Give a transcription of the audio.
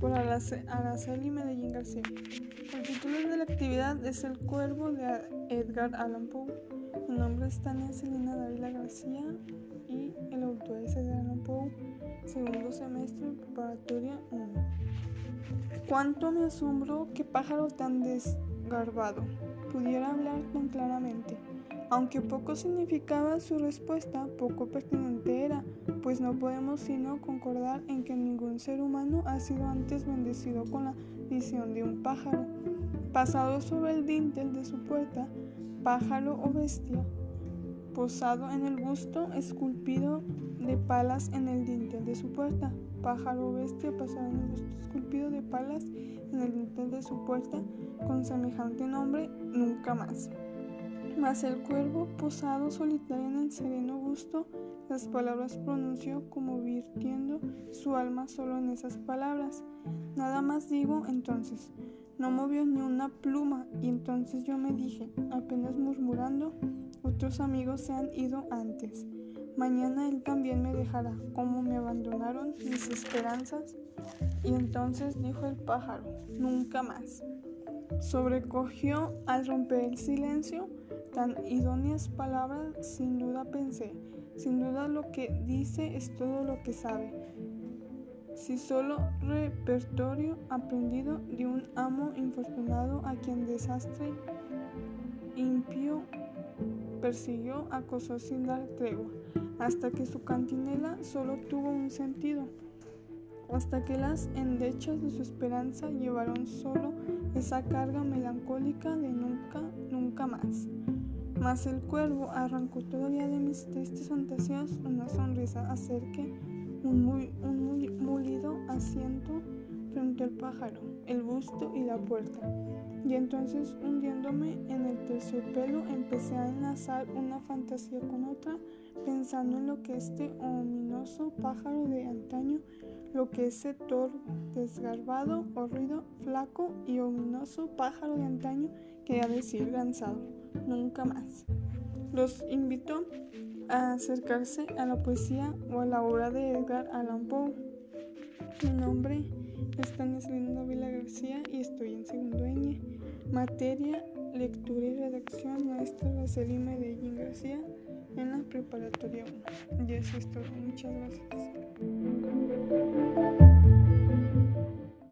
por Araceli Medellín García. El título de la actividad es El Cuervo de Edgar Allan Poe. Mi nombre es Tania Celina Dávila García y el autor es Edgar Allan Poe, segundo semestre preparatoria 1. Cuánto me asombró qué pájaro tan desgarbado pudiera hablar tan claramente. Aunque poco significaba su respuesta, poco pertinente pues no podemos sino concordar en que ningún ser humano ha sido antes bendecido con la visión de un pájaro. Pasado sobre el dintel de su puerta, pájaro o bestia, posado en el busto esculpido de palas en el dintel de su puerta, pájaro o bestia pasado en el busto esculpido de palas en el dintel de su puerta, con semejante nombre, nunca más. Mas el cuervo, posado solitario en el sereno busto, las palabras pronunció como virtiendo su alma solo en esas palabras. Nada más digo entonces. No movió ni una pluma y entonces yo me dije, apenas murmurando, otros amigos se han ido antes. Mañana él también me dejará, como me abandonaron mis esperanzas. Y entonces dijo el pájaro, nunca más. Sobrecogió al romper el silencio Tan idóneas palabras, sin duda pensé. Sin duda lo que dice es todo lo que sabe. Si solo repertorio aprendido de un amo infortunado a quien desastre impío persiguió, acosó sin dar tregua, hasta que su cantinela solo tuvo un sentido, hasta que las endechas de su esperanza llevaron solo esa carga melancólica de nunca, nunca más. Mas el cuervo arrancó todavía de mis tristes fantasías una sonrisa acerca al pájaro, el busto y la puerta. Y entonces, hundiéndome en el terciopelo, empecé a enlazar una fantasía con otra, pensando en lo que este ominoso pájaro de antaño, lo que ese torvo, desgarbado, horrido, flaco y ominoso pájaro de antaño quería decir lanzado nunca más. Los invito a acercarse a la poesía o a la obra de Edgar Allan Poe. Mi nombre es Tania Vila García y estoy en segundo año. Materia, lectura y redacción, maestra Raceli Medellín García en la preparatoria 1. Y eso es todo. Muchas gracias.